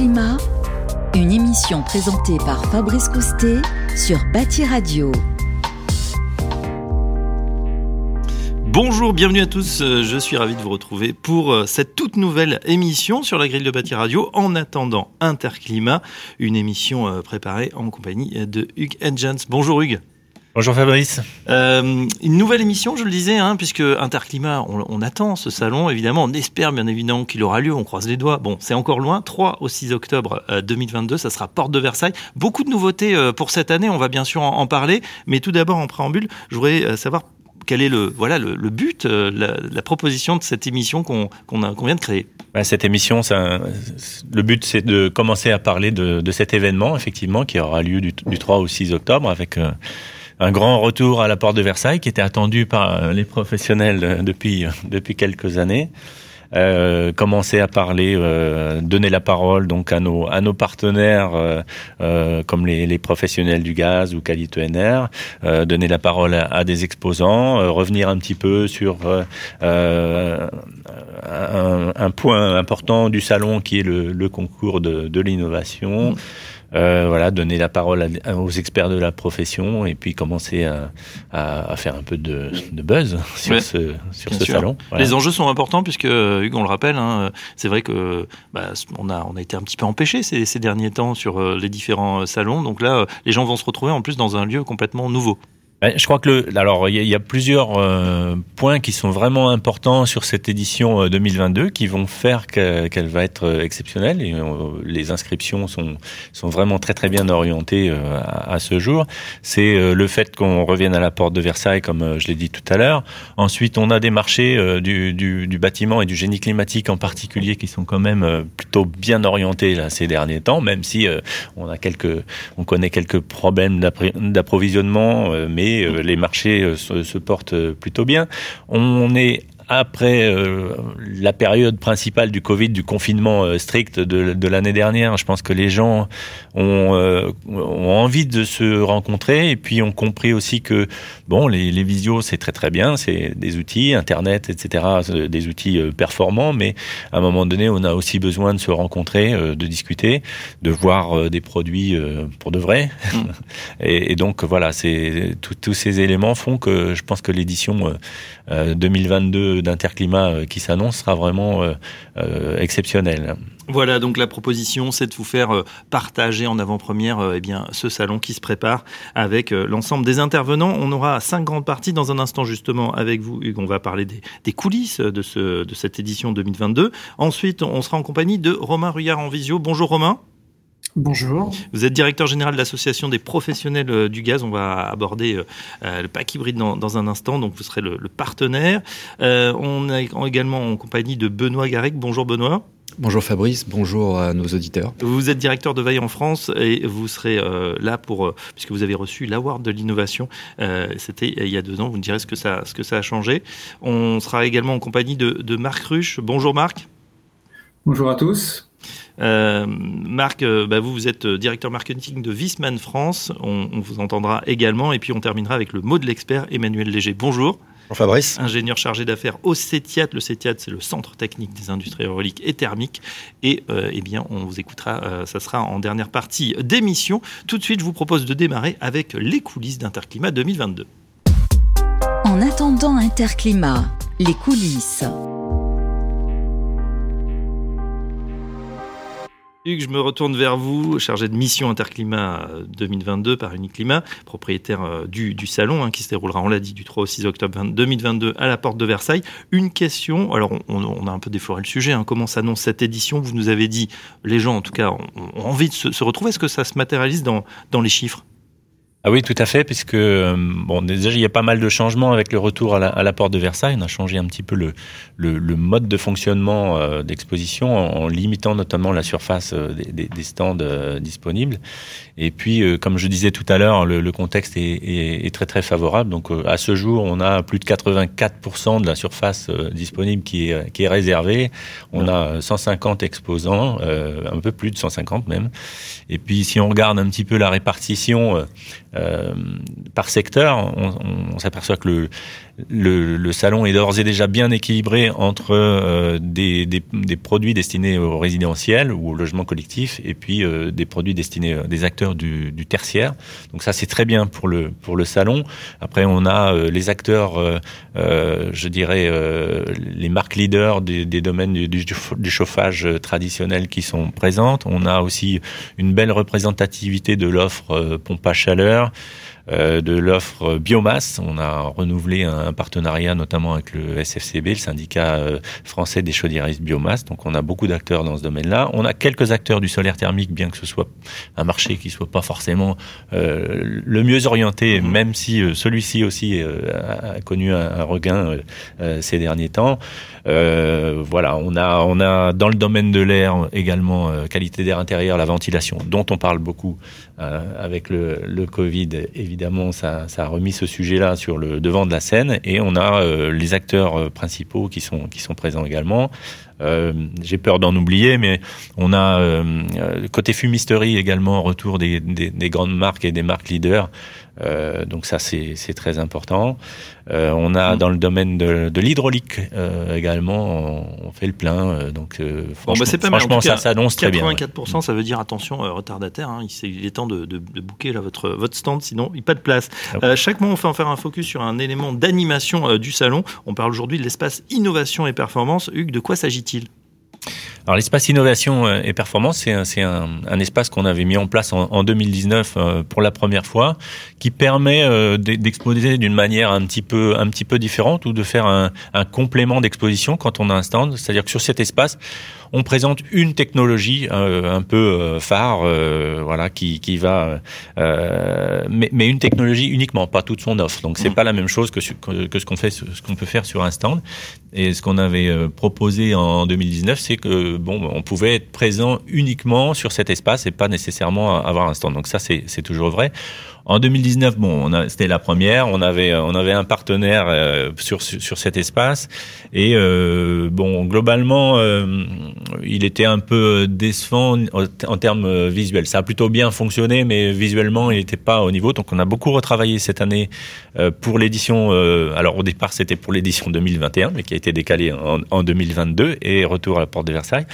Une émission présentée par Fabrice Coustet sur Bâti Radio. Bonjour, bienvenue à tous. Euh, je suis ravi de vous retrouver pour euh, cette toute nouvelle émission sur la grille de Bâti Radio. En attendant Interclimat, une émission euh, préparée en compagnie de Hugues Edgens. Bonjour Hugues. Bonjour Fabrice. Euh, une nouvelle émission, je le disais, hein, puisque Interclimat, on, on, attend ce salon, évidemment, on espère bien évidemment qu'il aura lieu, on croise les doigts. Bon, c'est encore loin, 3 au 6 octobre 2022, ça sera Porte de Versailles. Beaucoup de nouveautés euh, pour cette année, on va bien sûr en, en parler, mais tout d'abord en préambule, je voudrais euh, savoir quel est le voilà le, le but, euh, la, la, proposition de cette émission qu'on qu'on qu vient de créer. Bah, cette émission, ça, le but c'est de commencer à parler de, de, cet événement effectivement qui aura lieu du, du 3 au 6 octobre avec euh, un grand retour à la porte de Versailles qui était attendu par les professionnels depuis, depuis quelques années. Euh, commencer à parler, euh, donner la parole donc à nos à nos partenaires euh, euh comme les, les, professionnels du gaz ou Qualité NR, euh, donner la parole à, des exposants, euh, revenir un petit peu sur un, un, point important du salon qui est le, le concours de, de l'innovation. Euh, voilà, donner la parole à, aux experts de la profession et puis commencer à, à, à faire un peu de, de buzz sur ouais, ce, sur ce salon. Voilà. Les enjeux sont importants puisque, Hugues, on le rappelle, hein, c'est vrai que bah, on, a, on a été un petit peu empêché ces, ces derniers temps sur euh, les différents salons. Donc là, les gens vont se retrouver en plus dans un lieu complètement nouveau. Je crois que le, alors il y, a plusieurs euh, points qui sont vraiment importants sur cette édition 2022 qui vont faire qu'elle qu va être exceptionnelle et euh, les inscriptions sont sont vraiment très très bien orientées euh, à, ce jour. C'est euh, le fait qu'on revienne à la porte de Versailles comme euh, je l'ai dit tout à l'heure. Ensuite, on a des marchés euh, du, du, du, bâtiment et du génie climatique en particulier qui sont quand même plutôt bien orientés là ces derniers temps, même si on a quelques on connaît quelques problèmes d'approvisionnement, mais euh, les marchés euh, se, se, portent plutôt bien. On est après euh, la période principale du Covid, du confinement euh, strict de, de l'année dernière, je pense que les gens ont, euh, ont, envie de se rencontrer et puis ont compris aussi que bon, les, les visios c'est très très bien, c'est des outils, Internet, etc., des outils euh, performants, mais à un moment donné, on a aussi besoin de se rencontrer, euh, de discuter, de voir euh, des produits pour de vrai. Mmh. et, et, donc voilà, c'est tous ces éléments font que je pense que l'édition 2022 d'Interclimat euh, qui s'annonce sera vraiment euh, euh, exceptionnel. Voilà, donc la proposition, c'est de vous faire partager en avant-première eh bien, ce salon qui se prépare avec l'ensemble des intervenants. On aura cinq grandes parties dans un instant justement avec vous, Hugues. On va parler des, des coulisses de, ce, de cette édition 2022. Ensuite, on sera en compagnie de Romain Ruyard en visio. Bonjour Romain. Bonjour. Vous êtes directeur général de l'association des professionnels euh, du gaz. On va aborder euh, le pack hybride dans, dans, un instant, donc vous serez le, le partenaire. Euh, on est également en compagnie de Benoît Garec. Bonjour Benoît. Bonjour Fabrice, bonjour à nos auditeurs. Vous êtes directeur de veille en France et vous serez euh, là pour, euh, puisque vous avez reçu l'award de l'innovation, euh, c'était il y a deux ans, vous me direz ce que ça, ce que ça a changé. On sera également en compagnie de, de Marc Ruche. Bonjour Marc. Bonjour à tous. Euh, Marc, euh, bah vous, vous êtes directeur marketing de Visman France. On, on, vous entendra également. Et puis, on terminera avec le mot de l'expert, Emmanuel Léger. Bonjour. Bonjour Fabrice. Ingénieur chargé d'affaires au CETIAT. Le CETIAT, c'est le Centre technique des industries hydrauliques et thermiques. Et euh, eh bien, on vous écoutera. Euh, ça sera en dernière partie d'émission. Tout de suite, je vous propose de démarrer avec les coulisses d'Interclimat 2022. En attendant Interclimat, les coulisses. Hugues, je me retourne vers vous, chargé de mission Interclimat 2022 par Uniclimat, propriétaire euh, du, salon hein, qui se déroulera, on l'a dit, du 3 au 6 octobre 2022 à la porte de Versailles. Une question, alors on, a un peu défloré le sujet, hein, comment s'annonce cette édition? Vous nous avez dit, les gens en tout cas ont, envie de se, retrouver. Est-ce que ça se matérialise dans les chiffres? Ah oui, tout à fait, puisque bon, déjà il y a pas mal de changements avec le retour à la, porte de Versailles. On a changé un petit peu le, mode de fonctionnement euh, d'exposition en, limitant notamment la surface euh, des, stands euh, disponibles. Et puis, euh, comme je disais tout à l'heure, le, contexte est, très très favorable. Donc, euh, à ce jour, on a plus de 84% de la surface euh, disponible qui est, réservée. On a 150 exposants, un peu plus de 150 même. Et puis, si on regarde un petit peu la répartition euh, par secteur, on, on s'aperçoit que le, le, salon est d'ores et déjà bien équilibré entre euh, des, des, produits destinés au résidentiel ou au logement collectif et puis euh, des produits destinés euh, des acteurs du, du, tertiaire. Donc ça c'est très bien pour le pour le salon. Après on a les acteurs, je dirais les marques leaders des, des domaines du, du, chauffage traditionnel qui sont présentes. On a aussi une belle représentativité de l'offre pompe à chaleur. Euh, de l'offre biomasse. On a renouvelé un partenariat notamment avec le SFCB, le syndicat euh, français des chaudiéristes biomasse. Donc on a beaucoup d'acteurs dans ce domaine-là. On a quelques acteurs du solaire thermique, bien que ce soit un marché qui soit pas forcément euh, le mieux orienté, mhm. même si celui-ci aussi a connu un, regain ces derniers temps. voilà, on a on a dans le domaine de l'air également qualité d'air intérieur, la ventilation, dont on parle beaucoup avec le, le Covid évidemment évidemment, ça, a remis ce sujet-là sur le devant de la scène et on a euh, les acteurs euh, principaux qui sont, qui sont présents également. Euh, j'ai peur d'en oublier, mais on a côté fumisterie également retour des, des, grandes marques et des marques leaders. Euh, donc ça c'est très important. Euh, on a mm. dans le domaine de, de l'hydraulique euh, également, on, fait le plein. donc franchement, bah, pas franchement ça s'annonce très bien. 84%, ça veut dire attention retardataire. Hein, il, est temps de, de, de booker là, votre, votre stand, sinon il n'y a pas de place. Chaque mois, on fait en faire un focus sur un élément d'animation du salon. On parle aujourd'hui de l'espace innovation et performance. Hugues, de quoi s'agit-il? Alors l'espace innovation euh, et performance, c'est un, un, espace qu'on avait mis en place en, en 2019 euh, pour la première fois, qui permet euh, d'exposer d'une manière un petit peu un petit peu différente ou de faire un, un complément d'exposition quand on a un stand. C'est-à-dire que sur cet espace, on présente une technologie euh, un peu euh, phare, euh, voilà, qui, qui va, mais, mais, une technologie uniquement, pas toute son offre. Donc c'est mmh. pas la même chose que, que, ce qu'on fait, ce qu'on peut faire sur un stand. Et ce qu'on avait proposé en 2019, c'est que bon, on pouvait être présent uniquement sur cet espace et pas nécessairement avoir un stand. Donc ça, c'est toujours vrai. En 2019, bon, c'était la première. On avait, on avait un partenaire euh, sur, sur cet espace et euh, bon, globalement, euh, il était un peu décevant en, termes visuels. Ça a plutôt bien fonctionné, mais visuellement, il n'était pas au niveau. Donc, on a beaucoup retravaillé cette année pour l'édition. alors, au départ, c'était pour l'édition 2021, mais qui a été décalée en, en, 2022 et retour à la porte de Versailles.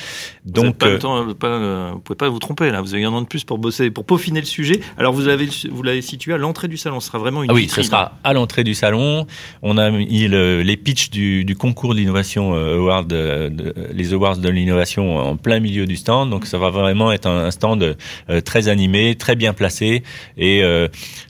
Donc, vous, ne pouvez pas vous tromper là. Vous avez un an de plus pour bosser, pour peaufiner le sujet. Alors, vous avez, vous l'avez situé à l'entrée du salon. Ce sera vraiment une ah Oui, ce sera à l'entrée du salon. On a mis les pitchs du, du concours d'innovation euh, award, euh, les awards de l'innovation en plein milieu du stand. Donc ça va vraiment être un, stand euh, très animé, très bien placé. Et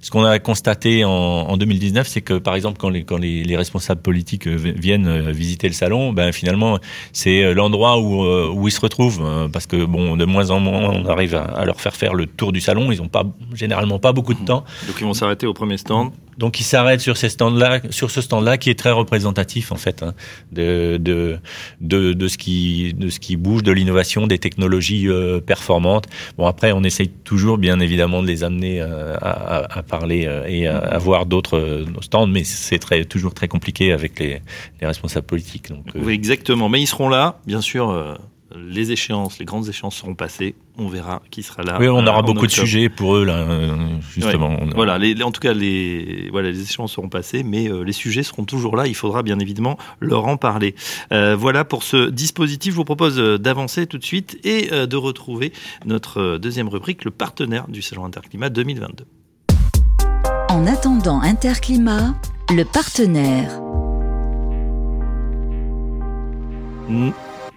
ce qu'on a constaté en, en 2019, c'est que par exemple quand les, quand les, les responsables politiques viennent visiter le salon, ben finalement c'est l'endroit où, où ils se retrouvent parce que bon de moins en moins on arrive à, à leur faire faire le tour du salon. Ils n'ont pas généralement pas beaucoup de temps. Donc ils vont s'arrêter au premier stand. Donc ils s'arrêtent sur ces stands-là, sur ce stand-là qui est très représentatif en fait hein, de, de, de, de, ce qui de ce qui bouge, de l'innovation, des technologies euh, performantes. Bon après on essaye toujours bien évidemment de les amener euh, à, à, parler euh, et à, voir d'autres stands, mais c'est très toujours très compliqué avec les, les responsables politiques. Donc, oui exactement, mais ils seront là, bien sûr les échéances, les grandes échéances seront passées. On verra qui sera là. Oui, on aura euh, beaucoup de sujets pour eux là, euh, justement. Voilà, les, en tout cas, les voilà, les échéances seront passées, mais euh, les sujets seront toujours là. Il faudra bien évidemment leur en parler. voilà pour ce dispositif. Je vous propose d'avancer tout de suite et de retrouver notre deuxième rubrique, le partenaire du salon Interclimat 2022. En attendant Interclimat, le partenaire.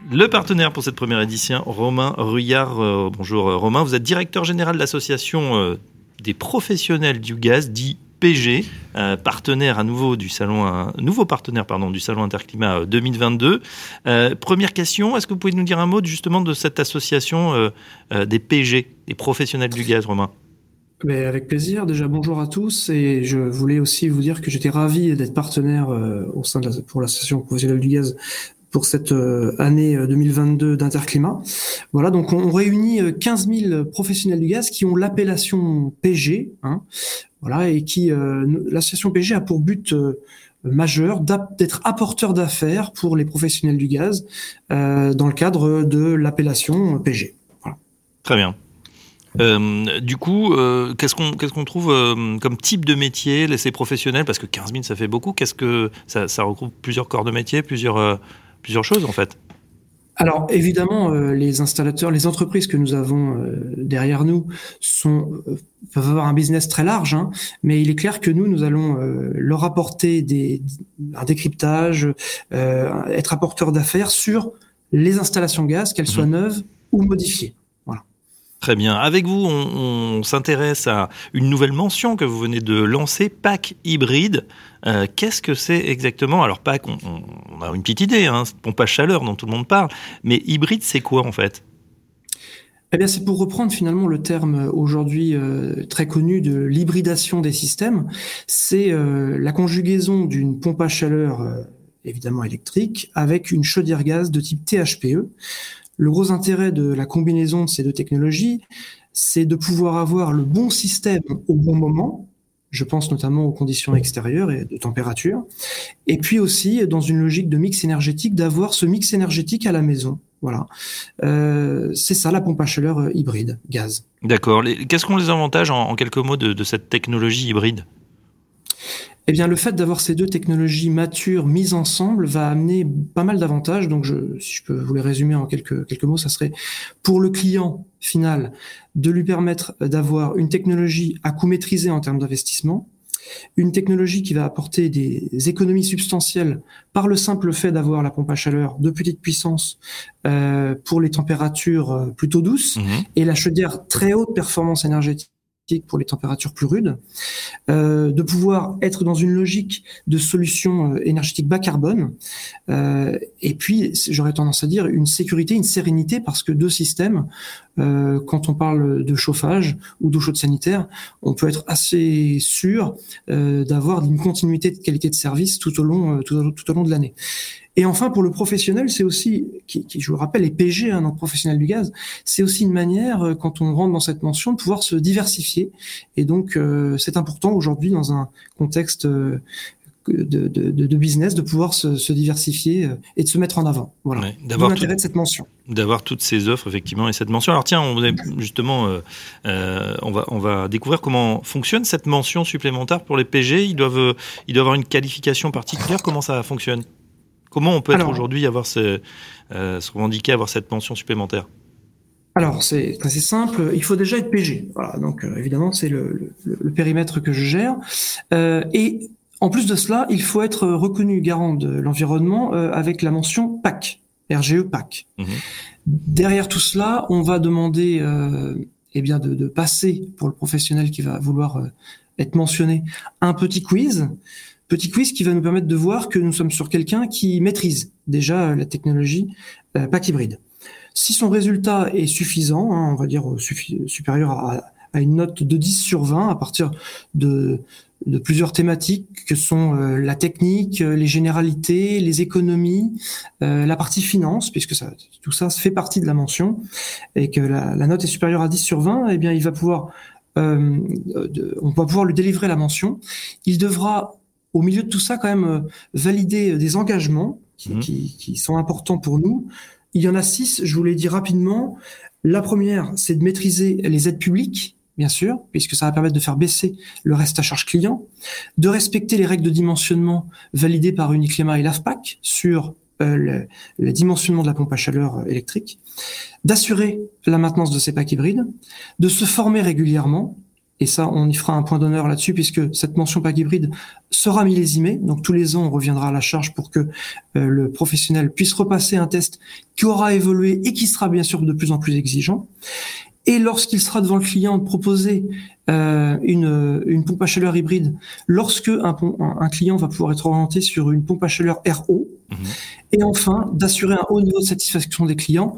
Le partenaire pour cette première édition, Romain Ruyard. Euh, bonjour euh, Romain, vous êtes directeur général de l'association euh, des professionnels du gaz, dit PG, partenaire à nouveau du salon, nouveau partenaire pardon du salon Interclimat 2022. première question, est-ce que vous pouvez nous dire un mot justement de cette association des PG, des professionnels du gaz, Romain? Avec plaisir. Déjà, bonjour à tous. Et je voulais aussi vous dire que j'étais ravi d'être partenaire au sein de la, pour l'association professionnelle du gaz pour cette euh, année 2022 euh, d'Interclimat. Voilà, donc on, réunit 15 euh, 000 professionnels du gaz qui ont l'appellation PG, hein, voilà, et qui l'association PG a pour but majeur d'être apporteur d'affaires pour les professionnels du gaz dans le cadre de l'appellation PG. Très bien. Du coup, qu'est-ce qu'on trouve comme type de métier, l'essai professionnel? Parce que 15 000, ça fait beaucoup. Qu'est-ce que ça, ça regroupe plusieurs corps de métier, plusieurs plusieurs choses en fait. Alors évidemment, euh, les installateurs, les entreprises que nous avons euh, derrière nous sont euh, peuvent avoir un business très large, hein, mais il est clair que nous, nous allons leur apporter des, un décryptage, être apporteur d'affaires sur les installations gaz, qu'elles soient Mhm. neuves ou modifiées. Très bien. Avec vous, on, s'intéresse à une nouvelle mention que vous venez de lancer, pack hybride. Euh, Qu'est-ce que c'est exactement? Alors pack, on, a une petite idée, hein, pompe à chaleur dont tout le monde parle, mais hybride, c'est quoi en fait? Eh bien, c'est pour reprendre finalement le terme aujourd'hui euh, très connu de l'hybridation des systèmes. C'est euh, la conjugaison d'une pompe à chaleur euh, évidemment électrique avec une chaudière gaz de type THPE. Le gros intérêt de la combinaison de ces deux technologies, c'est de pouvoir avoir le bon système au bon moment. Je pense notamment aux conditions extérieures et de température. Et puis aussi, dans une logique de mix énergétique, d'avoir ce mix énergétique à la maison. Voilà. Euh, c'est ça la pompe à chaleur euh, hybride, gaz. D'accord. Qu'est-ce qu'on les avantages en, quelques mots de cette technologie hybride? Eh bien, le fait d'avoir ces deux technologies matures mises ensemble va amener pas mal d'avantages. Donc, je, si je peux vous les résumer en quelques, quelques mots, ça serait pour le client final de lui permettre d'avoir une technologie à coût maîtrisé en termes d'investissement, une technologie qui va apporter des économies substantielles par le simple fait d'avoir la pompe à chaleur de petite puissance euh, pour les températures euh, plutôt douces Mhm. et la chaudière très haute performance énergétique pour les températures plus rudes, euh, de pouvoir être dans une logique de solution euh, énergétique bas carbone, euh, et puis j'aurais tendance à dire une sécurité, une sérénité, parce que deux systèmes, euh, quand on parle de chauffage ou d'eau chaude sanitaire, on peut être assez sûr euh, d'avoir une continuité de qualité de service tout au long, euh, tout au, long de l'année. Et enfin, pour le professionnel, c'est aussi, je vous le rappelle, les PG, hein, donc professionnel du gaz, c'est aussi une manière, quand on rentre dans cette mention, de pouvoir se diversifier. Et donc, c'est important aujourd'hui, dans un contexte de, de, de, de business, de pouvoir se, se diversifier euh, et de se mettre en avant. Voilà. Ouais, D'avoir l'intérêt de cette mention. d'avoir toutes ces offres effectivement et cette mention. Alors tiens, on justement, euh, euh, on va on va découvrir comment fonctionne cette mention supplémentaire pour les PG. Ils doivent ils doivent avoir une qualification particulière. Comment ça fonctionne? Comment on peut être aujourd'hui avoir ce, euh, se revendiquer avoir cette mention supplémentaire? Alors, c'est assez simple. Il faut déjà être PG. Voilà. Donc, euh, évidemment, c'est le, le, le périmètre que je gère. Euh, et en plus de cela, il faut être reconnu garant de l'environnement euh, avec la mention PAC, RGE PAC. Mhm. Derrière tout cela, on va demander euh, eh bien de, de passer pour le professionnel qui va vouloir euh, être mentionné un petit quiz. Petit quiz qui va nous permettre de voir que nous sommes sur quelqu'un qui maîtrise déjà la technologie euh, PAC hybride. Si son résultat est suffisant, hein, on va dire euh, supérieur à, à une note de 10 sur 20 à partir de, de plusieurs thématiques que sont euh, la technique, euh, les généralités, les économies, euh, la partie finance, puisque ça, tout ça fait partie de la mention, et que la, la note est supérieure à 10 sur 20, eh bien il va pouvoir, euh, de- on va pouvoir lui délivrer la mention. Il devra, au milieu de tout ça, quand même euh, valider des engagements qui, Mhm. qui, qui sont importants pour nous. Il y en a six, je vous l'ai dit rapidement. La première, c'est de maîtriser les aides publiques, bien sûr, puisque ça va permettre de faire baisser le reste à charge client, de respecter les règles de dimensionnement validées par Uniclima et l'AFPAC sur euh, le, dimensionnement de la pompe à chaleur euh, électrique, d'assurer la maintenance de ces packs hybrides, de se former régulièrement, et ça, on y fera un point d'honneur là-dessus, puisque cette mention pack hybride sera millésimée, donc tous les ans, on reviendra à la charge pour que euh, le professionnel puisse repasser un test qui aura évolué et qui sera bien sûr de plus en plus exigeant. Et lorsqu'il sera devant le client de proposer euh, une, une pompe à chaleur hybride, lorsque un, un client va pouvoir être orienté sur une pompe à chaleur RO, Mhm. et enfin d'assurer un haut niveau de satisfaction des clients.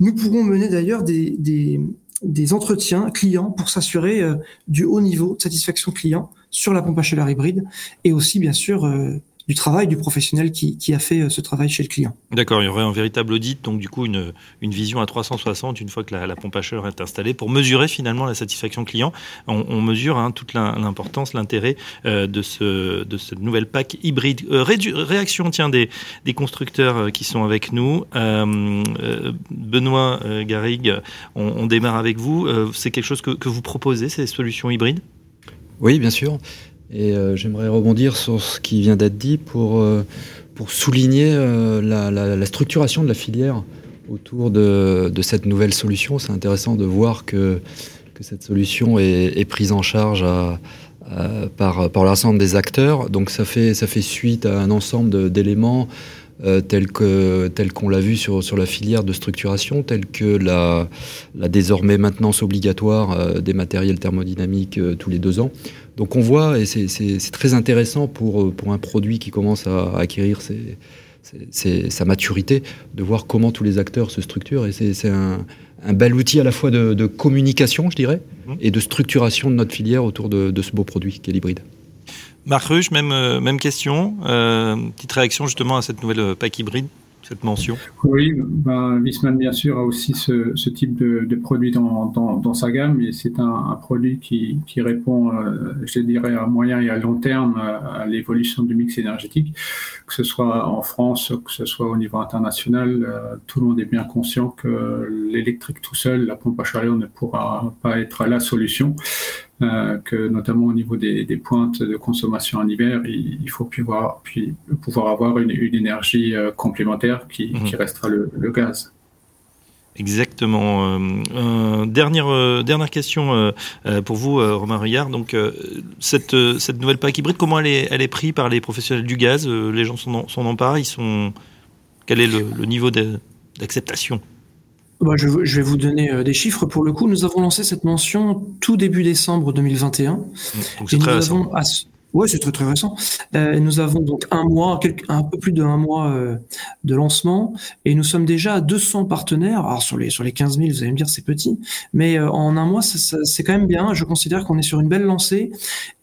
Nous pourrons mener d'ailleurs des, des, des entretiens clients pour s'assurer euh, du haut niveau de satisfaction client sur la pompe à chaleur hybride et aussi bien sûr euh, du travail du professionnel qui, qui, a fait ce travail chez le client. D'accord, il y aurait un véritable audit, donc du coup une, une vision à 360 une fois que la, la, pompe à chaleur est installée pour mesurer finalement la satisfaction client. On, on mesure hein, toute l'importance, l'intérêt euh, de, ce, de cette nouvelle PAC hybride. Euh, réaction tiens, des, des constructeurs qui sont avec nous. Euh, Benoît Garrigue, on, on, démarre avec vous. C'est quelque chose que, que vous proposez, ces solutions hybrides? Oui, bien sûr. Et euh, j'aimerais rebondir sur ce qui vient d'être dit pour, euh, pour souligner euh, la, la, la, structuration de la filière autour de, de cette nouvelle solution. C'est intéressant de voir que, que cette solution est, est prise en charge à, par, par l'ensemble des acteurs. Donc ça fait, ça fait suite à un ensemble d'éléments euh, tel que tel qu'on l'a vu sur sur la filière de structuration, tel que la, la désormais maintenance obligatoire des matériels thermodynamiques tous les deux ans. Donc on voit, et c'est très intéressant pour, pour un produit qui commence à acquérir ses, ses, sa maturité, de voir comment tous les acteurs se structurent. Et c'est un, un, bel outil à la fois de, de communication, je dirais, mmh. et de structuration de notre filière autour de, de ce beau produit qu'est l'hybride. Marc Ruche, même, euh, même question. Euh, petite réaction justement à cette nouvelle euh, PAC hybride Oui, ben, bien sûr, a aussi ce, type de, produit dans, sa gamme, et c'est un, produit qui, répond, euh, je dirais, à moyen et à long terme à l'évolution du mix énergétique, que ce soit en France, que ce soit au niveau international. Euh, tout le monde est bien conscient que l'électrique tout seul, la pompe à chaleur ne pourra pas être la solution. Euh, que notamment au niveau des, des, pointes de consommation en hiver, il, il faut pouvoir, puis, pouvoir avoir une, une énergie euh, complémentaire qui, mmh. qui restera le, le, gaz. Exactement. Euh, dernière, euh, dernière question euh, pour vous, Romain Ruyard. Donc, cette, cette nouvelle PAC hybride, comment elle est, elle est prise par les professionnels du gaz? Les gens s'en emparent Ils sont... Quel est le, le niveau d'acceptation? Bah, je, je, vais vous donner euh, des chiffres. Pour le coup, nous avons lancé cette mention tout début décembre 2021. Donc récent. Avons, oui, c'est très très récent. Euh, nous avons donc un mois, un peu plus d'un mois euh, de lancement, et nous sommes déjà à 200 partenaires. Alors sur les sur les 15 000, vous allez me dire c'est petit, mais euh, en un mois, c'est quand même bien. Je considère qu'on est sur une belle lancée.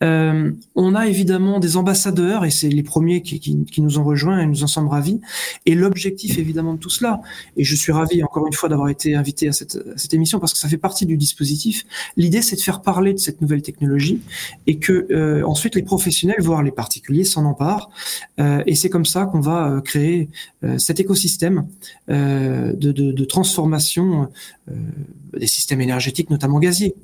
On a évidemment des ambassadeurs, et c'est les premiers qui, qui, nous ont rejoints, et nous en sommes ravis. Et l'objectif évidemment de tout cela, et je suis ravi encore une fois d'avoir été invité à cette, à cette émission parce que ça fait partie du dispositif. L'idée, c'est de faire parler de cette nouvelle technologie, et que ensuite les professionnels, voire les particuliers, s'en emparent. Euh, et c'est comme ça qu'on va euh, créer euh, cet écosystème de, de, de, transformation des systèmes énergétiques, notamment gaziers.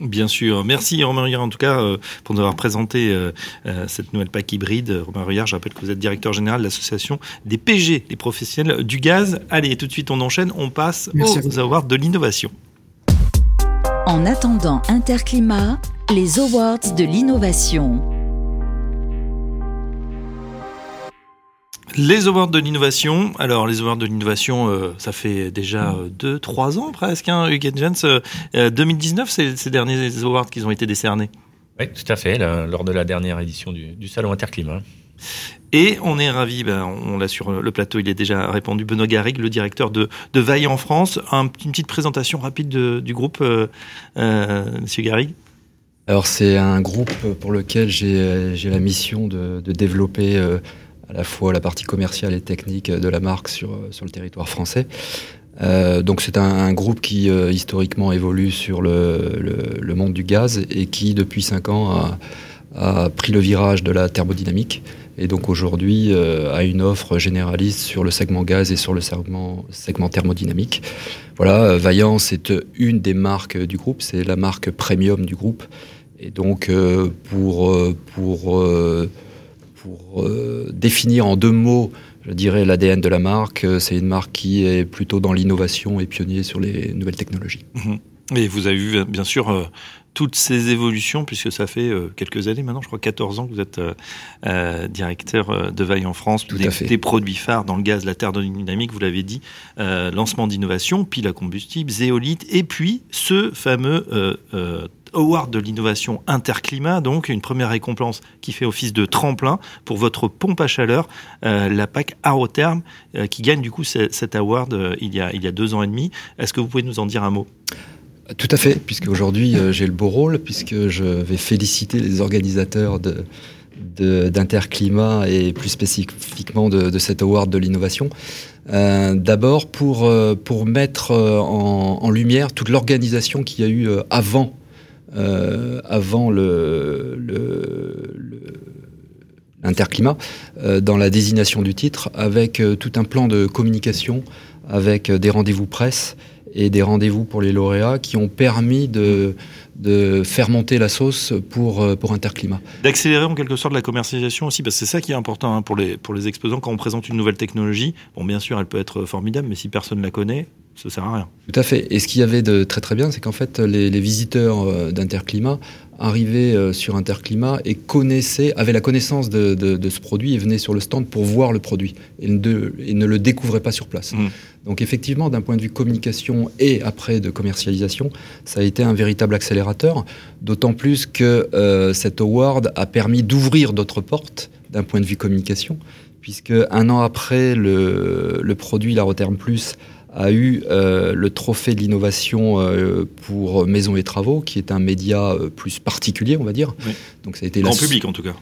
Bien sûr. Merci Romain Ruyard en tout cas euh, pour nous avoir présenté euh, euh, cette nouvelle PAC hybride. Romain Ruyard, je rappelle que vous êtes directeur général de l'association des PG, les professionnels du gaz. Allez, tout de suite on enchaîne, on passe Merci aux awards de l'innovation. En attendant Interclimat, les Awards de l'innovation. Les awards de l'innovation. Alors, les awards de l'innovation, euh, ça fait déjà 2-3 ans presque. Hein, Hugues Jens, euh, 2019, c'est ces derniers awards qui ont été décernés. Oui, tout à fait, là, lors de la dernière édition du, du Salon Interclimat. Et on est ravi, ben, on l'a sur le plateau, il est déjà répondu, Benoît Garrigue, le directeur de, de Vaillant en France. Un, une petite présentation rapide de, du groupe, euh, euh, Monsieur Garrigue. Alors c'est un groupe pour lequel j'ai la mission de, développer euh, à la fois la partie commerciale et technique de la marque sur, le territoire français. Donc c'est un, groupe qui historiquement évolue sur le, monde du gaz et qui depuis cinq ans a, a pris le virage de la thermodynamique et donc aujourd'hui euh, a une offre généraliste sur le segment gaz et sur le segment, thermodynamique. Voilà, Vaillant, c'est une des marques du groupe, c'est la marque premium du groupe. Et donc euh, pour, pour, euh, pour euh, définir en deux mots, je dirais l'ADN de la marque, c'est une marque qui est plutôt dans l'innovation et pionnier sur les nouvelles technologies. Mmh. Et vous avez vu bien sûr toutes ces évolutions, puisque ça fait euh, quelques années maintenant, je crois 14 ans que vous êtes euh, euh, directeur de Vaille en France, Tout des, à fait. des produits phares dans le gaz, la terre dynamique, vous l'avez dit, euh, lancement d'innovation, pile à combustible, zéolite, et puis ce fameux euh, Award de l'innovation interclimat, donc une première récompense qui fait office de tremplin pour votre pompe à chaleur, euh, la PAC Arotherm, euh, qui gagne du coup cet award euh, il, y a, il y a deux ans et demi. Est-ce que vous pouvez nous en dire un mot? Tout à fait, puisque aujourd'hui euh, j'ai le beau rôle, puisque je vais féliciter les organisateurs de, d'Interclimat et plus spécifiquement de, cet award de l'innovation. Euh, D'abord pour, euh, pour mettre en, lumière toute l'organisation qu'il y a eu avant, euh, avant dans la désignation du titre avec tout un plan de communication avec des rendez-vous presse et des rendez-vous pour les lauréats qui ont permis de, de la sauce pour, euh, pour Interclimat. D'accélérer en quelque sorte la commercialisation aussi, parce que c'est ça qui est important hein, pour, les, pour les exposants quand on présente une nouvelle technologie. Bon, bien sûr, elle peut être formidable, mais si personne ne la connaît, ça sert à rien. Tout à fait. Et ce qu'il y avait de très très bien, c'est qu'en fait, les, les visiteurs euh, d'Interclimat arrivaient euh, sur Interclimat et connaissaient, avaient la connaissance de, de, de, ce produit et venaient sur le stand pour voir le produit et, de, et ne le découvraient pas sur place. Mmh. Donc effectivement, d'un point de vue communication et après de commercialisation, ça a été un véritable accélérateur, d'autant plus que euh, cet award a permis d'ouvrir d'autres portes d'un point de vue communication, puisque un an après le, le produit La Roterme Plus a eu euh, le trophée de l'innovation euh, pour Maison et Travaux, qui est un média euh, plus particulier, on va dire. Oui. Donc ça a été Grand la... public en tout cas.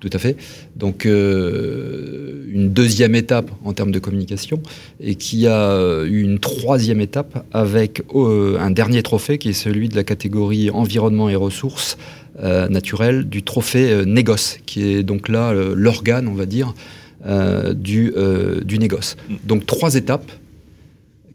Tout à fait. Donc une deuxième étape en termes de communication et qui a eu une troisième étape avec un dernier trophée qui est celui de la catégorie environnement et ressources naturelles du trophée négoce, qui est donc là l'organe, on va dire, du, du négoce. Donc trois étapes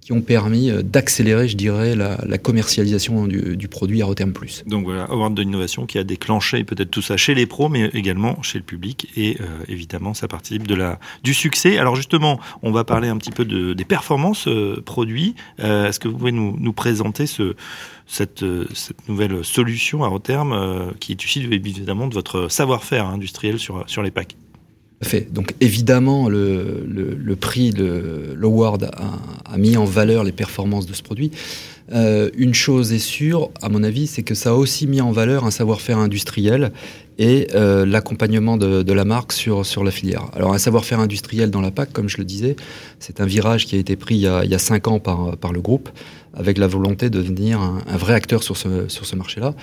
qui ont permis euh, d'accélérer, je dirais, la, commercialisation du, du, produit Aeroterm Plus. Donc voilà, Award de l'innovation qui a déclenché peut-être tout ça chez les pros, mais également chez le public. Et euh, évidemment, ça participe de la, du succès. Alors justement, on va parler un petit peu de, des performances euh, produits. Est-ce que vous pouvez nous, présenter ce, cette, nouvelle solution à terme euh, qui est issue évidemment de votre savoir-faire industriel sur, sur les packs? Fait. Donc évidemment, le, le, le prix, l'award a, a, mis en valeur les performances de ce produit. Euh, une chose est sûre, à mon avis, c'est que ça a aussi mis en valeur un savoir-faire industriel et euh, l'accompagnement de, la marque sur, la filière. Alors un savoir-faire industriel dans la PAC, comme je le disais, c'est un virage qui a été pris il y a, cinq ans par, par le groupe, avec la volonté de devenir un, vrai acteur sur ce, sur ce marché-là.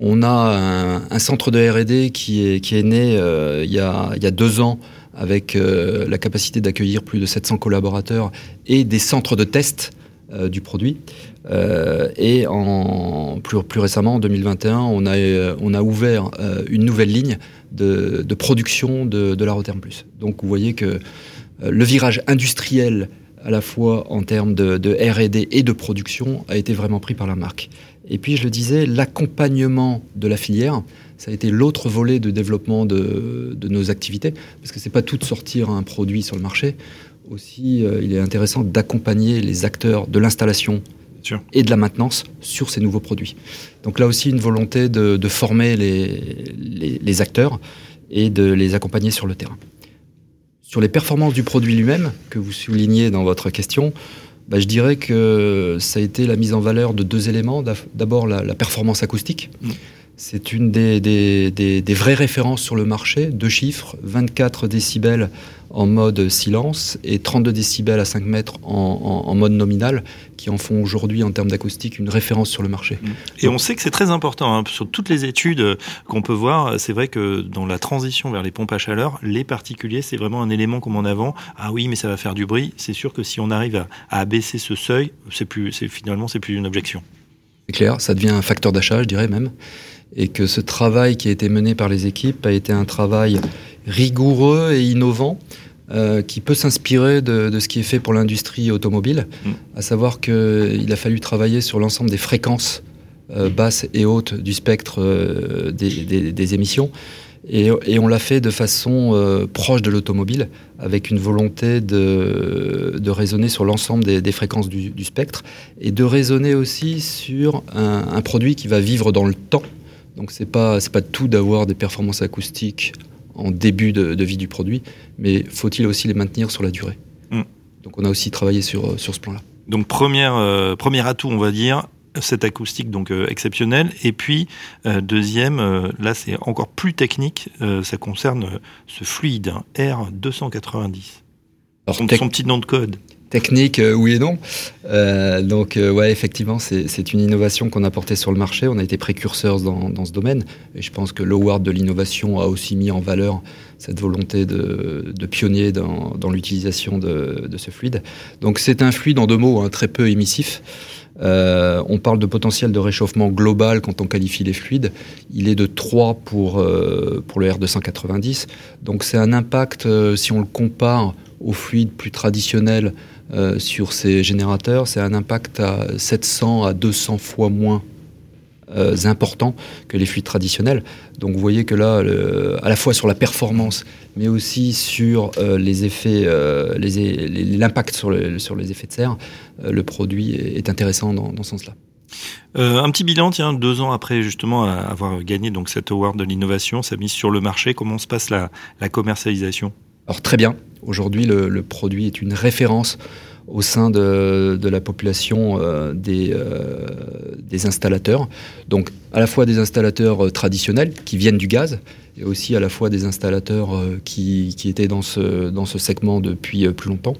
On a un, centre de R&D qui est, né euh, il, y a, deux ans avec euh, la capacité d'accueillir plus de 700 collaborateurs et des centres de test euh, du produit. Et plus, récemment, en 2021, on a, ouvert une nouvelle ligne de, production de, la Roterm Plus. Donc vous voyez que le virage industriel à la fois en termes de R&D et de production a été vraiment pris par la marque. Et puis, je le disais, l'accompagnement de la filière, ça a été l'autre volet de développement de, de, nos activités, parce que c'est pas tout de sortir un produit sur le marché. Aussi, euh, il est intéressant d'accompagner les acteurs de l'installation et de la maintenance sur ces nouveaux produits. Donc là aussi, une volonté de, de former les, les, les, acteurs et de les accompagner sur le terrain. Sur les performances du produit lui-même, que vous soulignez dans votre question, bah, je dirais que ça a été la mise en valeur de deux éléments. D'abord, la, performance acoustique. Mmh. C'est une des, des, des, des, vraies références sur le marché. Deux chiffres, 24 décibels en mode silence et 32 décibels à 5 mètres en, en, en mode nominal, qui en font aujourd'hui en termes d'acoustique une référence sur le marché. Et on sait que c'est très important. Hein. Sur toutes les études qu'on peut voir, c'est vrai que dans la transition vers les pompes à chaleur, les particuliers, c'est vraiment un élément comme en avant. Ah oui, mais ça va faire du bruit. C'est sûr que si on arrive à, à abaisser ce seuil, c'est plus, c'est finalement, c'est plus une objection. C'est clair, ça devient un facteur d'achat, je dirais même et que ce travail qui a été mené par les équipes a été un travail rigoureux et innovant. Euh, qui peut s'inspirer de, de, ce qui est fait pour l'industrie automobile, mmh. à savoir qu'il a fallu travailler sur l'ensemble des fréquences euh, basses et hautes du spectre euh, des, des, des, émissions. Et, et on l'a fait de façon proche de l'automobile, avec une volonté de, de raisonner sur l'ensemble des, des, fréquences du, du, spectre, et de raisonner aussi sur un, un produit qui va vivre dans le temps, donc c'est pas c'est pas tout d'avoir des performances acoustiques en début de, de vie du produit, mais faut-il aussi les maintenir sur la durée mm. Donc on a aussi travaillé sur sur ce plan-là. Donc première euh, premier atout, on va dire cette acoustique donc euh, exceptionnelle et puis euh, deuxième là c'est encore plus technique ça concerne ce fluide hein, R290 son, son, petit nom de code technique, euh, oui et non. Euh, donc, euh, ouais, effectivement, c'est une innovation qu'on a portée sur le marché. On a été précurseurs dans, dans ce domaine. Et je pense que l'Award de l'innovation a aussi mis en valeur cette volonté de, de pionnier dans, dans l'utilisation de, de, ce fluide. Donc, c'est un fluide, en deux mots, hein, très peu émissif. Euh, on parle de potentiel de réchauffement global quand on qualifie les fluides. Il est de 3 pour, euh, pour le R290. Donc c'est un impact, euh, si on le compare aux fluides plus traditionnels euh, sur ces générateurs, c'est un impact à 700 à 200 fois moins euh, important que les fluides traditionnels. Donc vous voyez que là, le, à la fois sur la performance, mais aussi sur euh, les effets, l'impact sur, le, sur les effets de serre, le produit est intéressant dans, dans ce sens-là. Euh, un petit bilan, tiens, deux ans après justement avoir gagné donc cet award de l'innovation, sa mise sur le marché, comment se passe la, la commercialisation? Alors très bien. Aujourd'hui, le, produit est une référence au sein de, la population euh, des, euh, des, installateurs. Donc à la fois des installateurs euh, traditionnels qui viennent du gaz et aussi à la fois des installateurs qui, qui, étaient dans ce, dans ce segment depuis plus longtemps.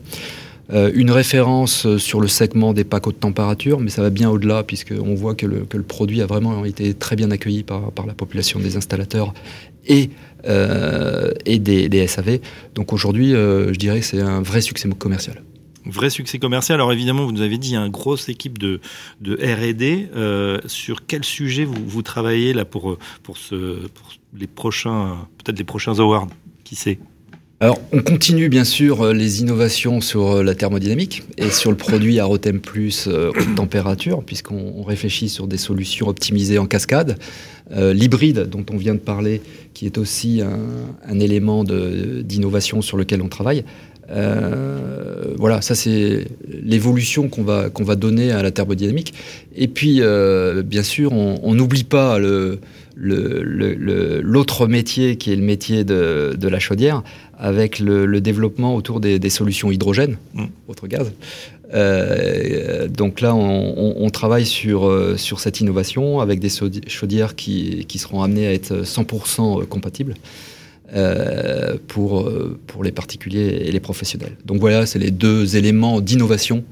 Une référence sur le segment des packs haute température, mais ça va bien au-delà puisqu'on voit que le, produit a vraiment été très bien accueilli par, la population des installateurs et, et des, SAV. Donc aujourd'hui, je dirais que c'est un vrai succès commercial vrai succès commercial. Alors évidemment, vous nous avez dit, il y a une grosse équipe de, R&D. Euh, sur quel sujet vous, travaillez là pour, pour les prochains, peut-être les prochains awards? Qui sait? Alors, on continue bien sûr les innovations sur la thermodynamique et sur le produit Arotem Plus euh, haute température, puisqu'on réfléchit sur des solutions optimisées en cascade. Euh, L'hybride, dont on vient de parler, qui est aussi un, élément d'innovation sur lequel on travaille, euh, voilà, ça c'est l'évolution qu'on va, va donner à la thermodynamique. Et puis, euh, bien sûr, on n'oublie pas le, l'autre métier qui est le métier de, de la chaudière, avec le, développement autour des, des, solutions hydrogène, mmh. autre gaz. Euh, donc là, on, on, on, travaille sur, euh, sur cette innovation avec des chaudières qui, qui seront amenées à être 100% compatibles. Euh, pour, pour les particuliers et les professionnels. Donc voilà, c'est les deux éléments d'innovation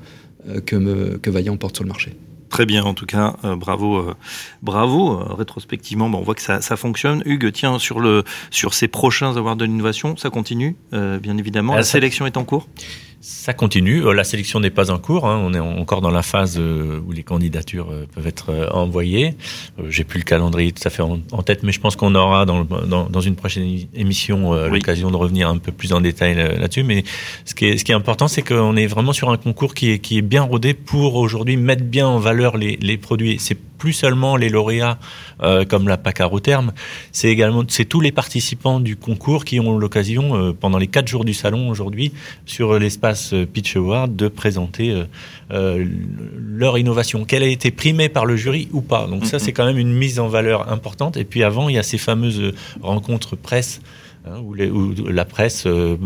que, me, que Vaillant porte sur le marché. Très bien, en tout cas, euh, bravo, euh, bravo. Euh, rétrospectivement, bon, on voit que ça, ça, fonctionne. Hugues, tiens, sur le sur ces prochains awards de l'innovation, ça continue, bien évidemment. La sélection est en cours? Ça continue. La sélection n'est pas en cours. Hein. On est encore dans la phase où les candidatures peuvent être envoyées. J'ai plus le calendrier tout à fait en, tête, mais je pense qu'on aura dans, dans, dans, une prochaine émission oui. l'occasion de revenir un peu plus en détail là-dessus. Mais ce qui est, ce qui est important, c'est qu'on est vraiment sur un concours qui est, qui est bien rodé pour aujourd'hui mettre bien en valeur les, les produits. C'est plus seulement les lauréats euh, comme la PAC Aroterme, c'est également c'est tous les participants du concours qui ont l'occasion euh, pendant les quatre jours du salon aujourd'hui sur l'espace Pitch Award de présenter euh, euh, leur innovation, qu'elle a été primée par le jury ou pas. Donc ça c'est quand même une mise en valeur importante. Et puis avant il y a ces fameuses rencontres presse hein, les, où, la presse euh,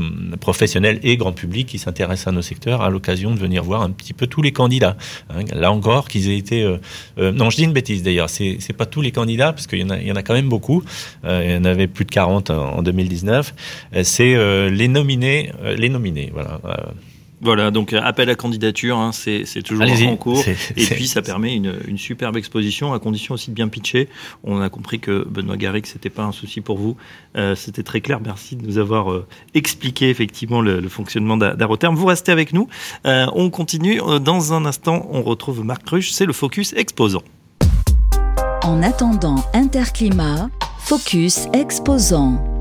professionnelle et grand public qui s'intéresse à nos secteurs a l'occasion de venir voir un petit peu tous les candidats. Hein, là encore, qu'ils aient été... Euh, euh, non, je dis une bêtise d'ailleurs, c'est pas tous les candidats, parce qu'il y, y, en a quand même beaucoup. Euh, il y en avait plus de 40 en, en 2019. C'est euh, les nominés, les nominés, voilà. Voilà, donc appel à candidature, hein, c'est toujours en cours. Et puis ça permet une, une, superbe exposition, à condition aussi de bien pitcher. On a compris que Benoît Garrick, c'était pas un souci pour vous. Euh, c'était très clair. Merci de nous avoir euh, expliqué effectivement le, le fonctionnement d'Aroterme. Vous restez avec nous. Euh, on continue. Dans un instant, on retrouve Marc Ruche. C'est le Focus Exposant. En attendant Interclimat, Focus Exposant.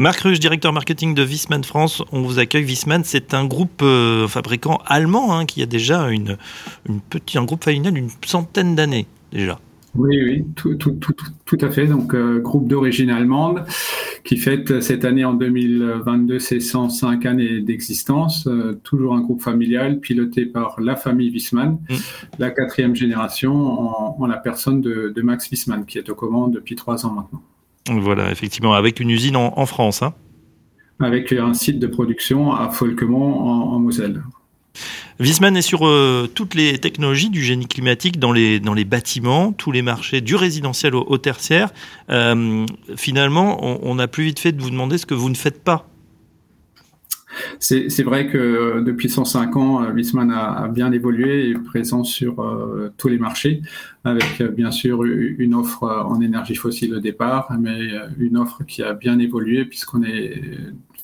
Marc Ruche, directeur marketing de Wiesmann France, on vous accueille. Wiesmann, c'est un groupe euh, fabricant allemand hein, qui a déjà une, une petit, un groupe familial d'une centaine d'années déjà. Oui, oui, tout, tout, tout, tout à fait. Donc, euh, groupe d'origine allemande qui fête cette année en 2022 ses 105 années d'existence. Euh, toujours un groupe familial piloté par la famille Wiesmann, mm. la quatrième génération en, en la personne de, de Max Wiesmann qui est aux commandes depuis trois ans maintenant. Voilà, effectivement, avec une usine en, en France. Hein. Avec un site de production à Folquemont en, en Moselle. Wiesmann est sur euh, toutes les technologies du génie climatique dans les, dans les bâtiments, tous les marchés, du résidentiel au, au tertiaire. Euh, finalement, on, on, a plus vite fait de vous demander ce que vous ne faites pas C'est vrai que depuis 105 ans, Wiesmann a, bien évolué et est présent sur tous les marchés, avec bien sûr une offre en énergie fossile au départ, mais une offre qui a bien évolué puisqu'on est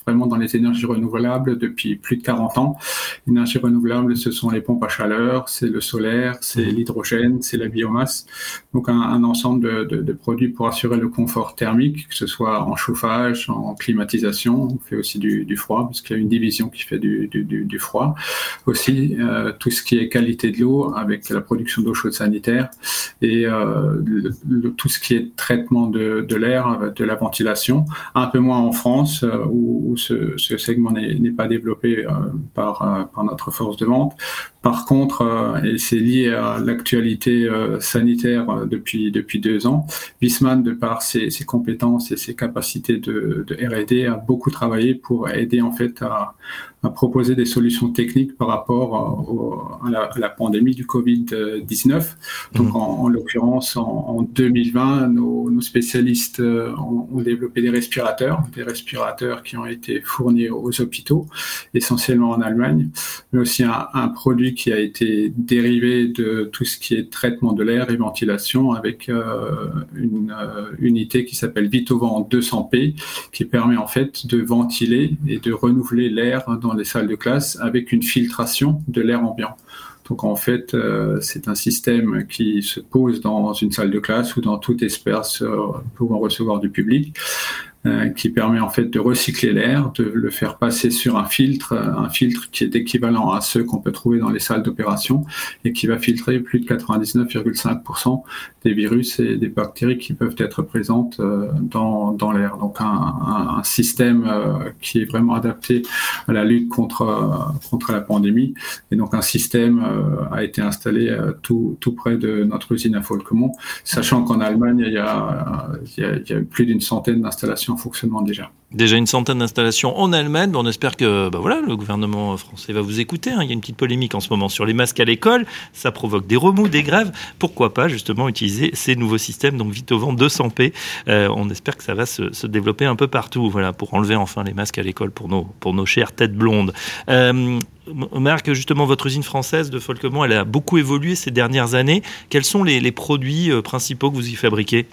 vraiment dans les énergies renouvelables depuis plus de 40 ans. Énergie renouvelable, ce sont les pompes à chaleur, c'est le solaire, c'est l'hydrogène, c'est la biomasse. Donc un, ensemble de, de, de, produits pour assurer le confort thermique, que ce soit en chauffage, en climatisation. On fait aussi du, du froid, parce qu'il y a une division qui fait du, du, du froid. Aussi, euh, tout ce qui est qualité de l'eau, avec la production d'eau chaude sanitaire, et euh, tout ce qui est traitement de, de l'air, de la ventilation. Un peu moins en France, euh, où ce, segment n'est pas développé euh, par, euh, par, notre force de vente. Par contre, euh, et c'est lié à l'actualité sanitaire depuis, depuis deux ans, Wiesmann, de par ses, ses compétences et ses capacités de, de R&D, a beaucoup travaillé pour aider en fait à, à proposer des solutions techniques par rapport à, la, pandémie du Covid-19. Donc, mmh. en, l'occurrence, en, 2020, nos, spécialistes euh, ont, développé des respirateurs, des respirateurs qui ont été fournis aux hôpitaux, essentiellement en Allemagne, mais aussi un, produit qui a été dérivé de tout ce qui est traitement de l'air et ventilation avec euh, une euh, unité qui s'appelle Vitovent 200P, qui permet en fait de ventiler et de renouveler l'air dans les salles de classe avec une filtration de l'air ambiant. Donc en fait, euh, c'est un système qui se pose dans une salle de classe ou dans tout espace euh, pouvant recevoir du public qui permet en fait de recycler l'air, de le faire passer sur un filtre, euh, un filtre qui est équivalent à ceux qu'on peut trouver dans les salles d'opération et qui va filtrer plus de 99,5% des virus et des bactéries qui peuvent être présentes euh, dans, dans l'air. Donc un, un, système qui est vraiment adapté à la lutte contre, contre la pandémie. Et donc un système a été installé tout, tout près de notre usine à Folquemont, sachant qu'en Allemagne, il y a, il y a, il y a plus d'une centaine d'installations fonctionnement déjà. Déjà une centaine d'installations en Allemagne. On espère que bah voilà, le gouvernement français va vous écouter. Hein. Il y a une petite polémique en ce moment sur les masques à l'école. Ça provoque des remous, des grèves. Pourquoi pas justement utiliser ces nouveaux systèmes, donc Vitovent 200p. Euh, on espère que ça va se, développer un peu partout, voilà, pour enlever enfin les masques à l'école pour nos, pour nos chères têtes blondes. Euh, Marc, justement, votre usine française de Folquemont, elle a beaucoup évolué ces dernières années. Quels sont les, produits euh, principaux que vous y fabriquez?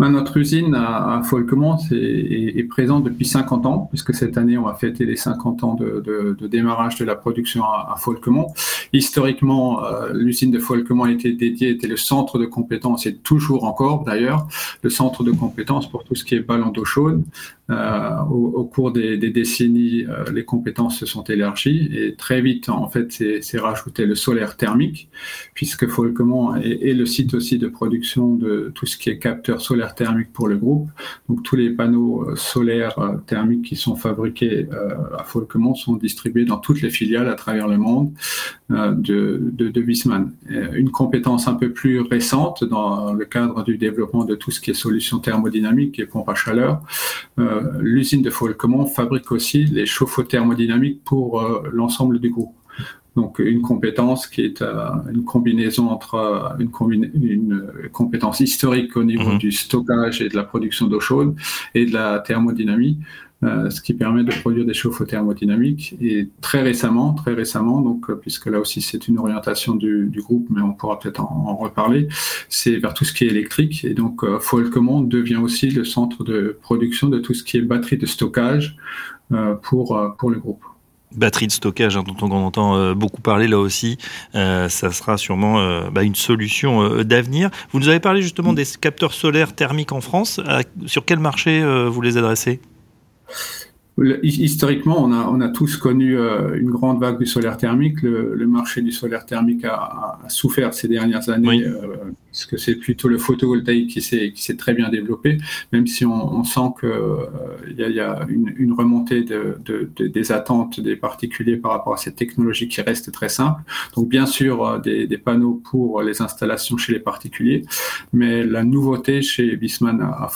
Notre usine à, Folquemont est, présente depuis 50 ans, puisque cette année, on va fêter les 50 ans de, démarrage de la production à, Folquemont. Historiquement, euh, l'usine de Folquemont été dédiée, était le centre de compétences, et toujours encore d'ailleurs, le centre de compétences pour tout ce qui est ballon d'eau chaude, euh, au, cours des, décennies, euh, les compétences se sont élargies et très vite, en fait, c'est rajouté le solaire thermique, puisque Folquemont est, le site aussi de production de tout ce qui est capteur solaire thermique pour le groupe. Donc tous les panneaux euh, solaires thermiques qui sont fabriqués à Folquemont sont distribués dans toutes les filiales à travers le monde de, de. Une compétence un peu plus récente dans le cadre du développement de tout ce qui est solutions thermodynamiques et pompes à chaleur l'usine de Folquemont fabrique aussi les chauffe-eau thermodynamiques pour euh, l'ensemble du groupe. Donc une compétence qui est euh, une combinaison entre euh, une, une, compétence historique au niveau mhm. du stockage et de la production d'eau chaude et de la thermodynamie euh, ce qui permet de produire des chauffe-eau thermodynamiques. Et très récemment, très récemment, donc euh, puisque là aussi c'est une orientation du, du, groupe, mais on pourra peut-être en, reparler, c'est vers tout ce qui est électrique. Et donc euh, devient aussi le centre de production de tout ce qui est batterie de stockage euh, pour pour le groupe batterie de stockage hein, dont on entend beaucoup parler là aussi, euh, ça sera sûrement euh, bah, une solution d'avenir. Vous nous avez parlé justement des capteurs solaires thermiques en France. sur quel marché vous les adressez? Historiquement, on a, on a tous connu euh, une grande vague du solaire thermique. Le, le marché du solaire thermique a, a, souffert ces dernières années euh, parce que c'est plutôt le photovoltaïque qui s'est qui s'est très bien développé, même si on, on sent que il euh, y, a, y, a, une, une remontée de, de, de, des attentes des particuliers par rapport à cette technologie qui reste très simple. Donc bien sûr euh, des, des, panneaux pour les installations chez les particuliers, mais la nouveauté chez Wiesmann à, à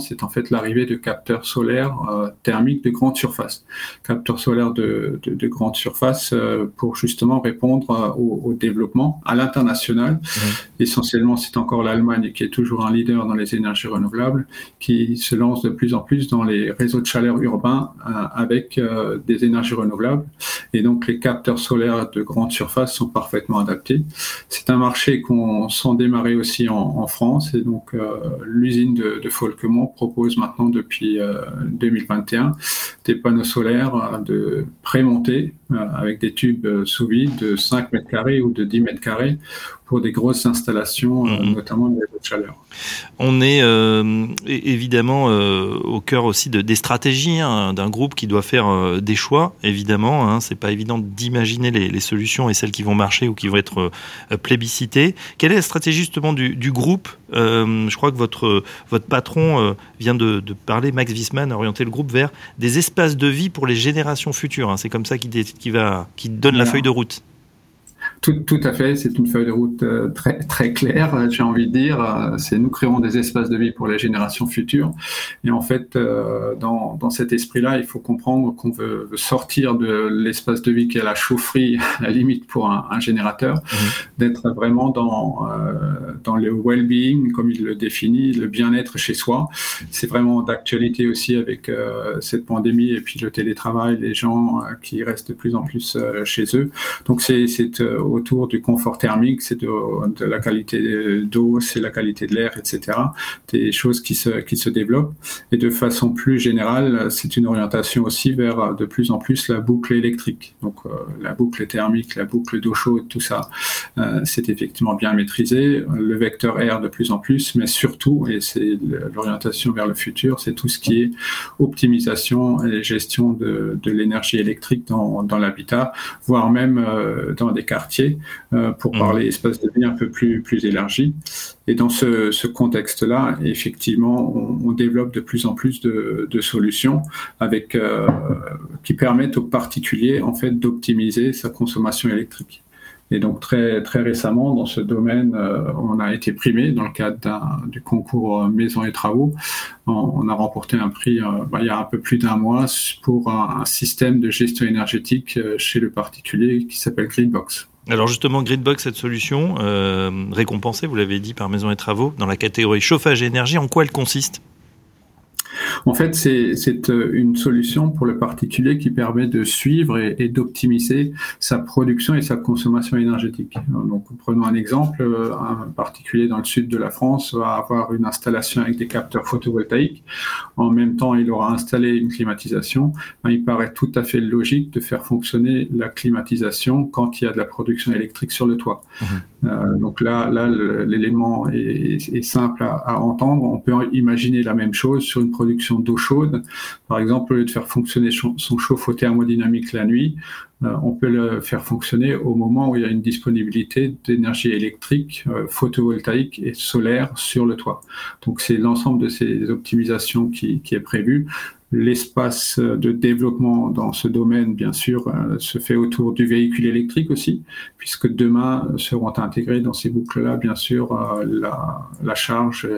c'est en fait l'arrivée de capteurs solaires euh, thermiques de grande surface, capteurs solaires de, de, de grande surface pour justement répondre au, au développement à l'international, mmh. essentiellement c'est encore l'Allemagne qui est toujours un leader dans les énergies renouvelables, qui se lance de plus en plus dans les réseaux de chaleur urbains avec des énergies renouvelables. Et donc, les capteurs solaires de grande surface sont parfaitement adaptés. C'est un marché qu'on sent démarrer aussi en, France. Et donc, l'usine de, de propose maintenant depuis 2021 des panneaux solaires de prémontés avec des tubes sous vide de 5 mètres carrés ou de 10 mètres carrés pour des grosses installations, euh, mhm. notamment de chaleur. On est euh, évidemment euh, au cœur aussi de, des stratégies hein, d'un groupe qui doit faire des choix, évidemment. Hein, c'est pas évident d'imaginer les, solutions et celles qui vont marcher ou qui vont être plébiscitées. Quelle est la stratégie justement du, groupe Je crois que votre, votre patron vient de, parler, Max Wissman, a orienté le groupe vers des espaces de vie pour les générations futures. Hein. C'est comme ça qu'il qui va, qui donne la feuille de route. Tout, tout, à fait, c'est une feuille de route euh, très, très claire, euh, j'ai envie de dire. Euh, c'est nous créons des espaces de vie pour les générations futures. Et en fait, dans, dans cet esprit-là, il faut comprendre qu'on veut sortir de l'espace de vie qui est la chaufferie, à la limite pour un, un générateur, mmh. d'être vraiment dans, dans le well-being, comme il le définit, le bien-être chez soi. C'est vraiment d'actualité aussi avec cette pandémie et puis le télétravail, les gens qui restent de plus en plus chez eux. Donc c'est autour du confort thermique, c'est de, la qualité d'eau, c'est la qualité de l'air, etc. Des choses qui se, qui se développent. Et de façon plus générale, c'est une orientation aussi vers de plus en plus la boucle électrique. Donc euh, la boucle thermique, la boucle d'eau chaude, tout ça, euh, c'est effectivement bien maîtrisé. Le vecteur air de plus en plus, mais surtout, et c'est l'orientation vers le futur, c'est tout ce qui est optimisation et gestion de, de l'énergie électrique dans, dans l'habitat, voire même euh, dans des quartiers euh, pour mmh. parler espace de vie un peu plus, plus élargi. Et dans ce, contexte-là, effectivement, on, développe de plus en plus de, solutions avec, euh, qui permettent aux particuliers en fait, d'optimiser sa consommation électrique. Et donc très, très récemment, dans ce domaine, euh, on a été primé dans le cadre du concours Maison et Travaux. On, a remporté un prix bah, il y a un peu plus d'un mois pour un, un, système de gestion énergétique chez le particulier qui s'appelle Greenbox. Alors justement, Gridbox, cette solution, euh, récompensée, vous l'avez dit, par Maison et Travaux, dans la catégorie chauffage et énergie, en quoi elle consiste? En fait, c'est euh, une solution pour le particulier qui permet de suivre et, d'optimiser sa production et sa consommation énergétique. Donc, prenons un exemple. Euh, un particulier dans le sud de la France va avoir une installation avec des capteurs photovoltaïques. En même temps, il aura installé une climatisation. Ben, il paraît tout à fait logique de faire fonctionner la climatisation quand il y a de la production électrique sur le toit. Mmh. Euh, donc là, là l'élément est, simple à, entendre. On peut imaginer la même chose sur une production d'eau chaude. Par exemple, au lieu de faire fonctionner son chauffe-eau thermodynamique la nuit, on peut le faire fonctionner au moment où il y a une disponibilité d'énergie électrique, euh, photovoltaïque et solaire sur le toit. Donc c'est l'ensemble de ces optimisations qui, est prévu. L'espace de développement dans ce domaine, bien sûr, euh, se fait autour du véhicule électrique aussi, puisque demain seront intégrées dans ces boucles-là, bien sûr, euh, la, charge,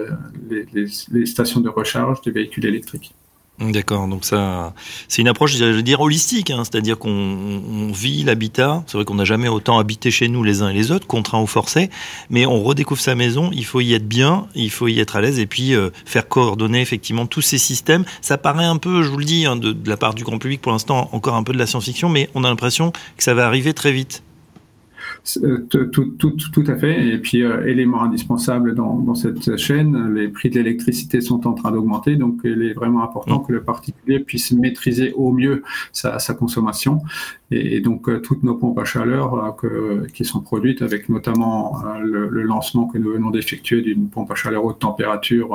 les, stations de recharge des véhicules électriques. D'accord, donc ça, c'est une approche, je veux dire, holistique, hein. c'est-à-dire qu'on vit l'habitat. C'est vrai qu'on n'a jamais autant habité chez nous les uns et les autres, contraints ou forcés, mais on redécouvre sa maison. Il faut y être bien, il faut y être à l'aise, et puis euh, faire coordonner effectivement tous ces systèmes. Ça paraît un peu, je vous le dis, hein, de la part du grand public pour l'instant, encore un peu de la science-fiction, mais on a l'impression que ça va arriver très vite. Tout, tout, tout, à fait. Et puis, euh, élément indispensable dans, dans, cette chaîne, les prix de l'électricité sont en train d'augmenter. Donc, il est vraiment important mm. que le particulier puisse maîtriser au mieux sa, sa consommation. Et, donc, euh, toutes nos pompes à chaleur qui sont produites, avec notamment le, le, lancement que nous venons d'effectuer d'une pompe à chaleur haute température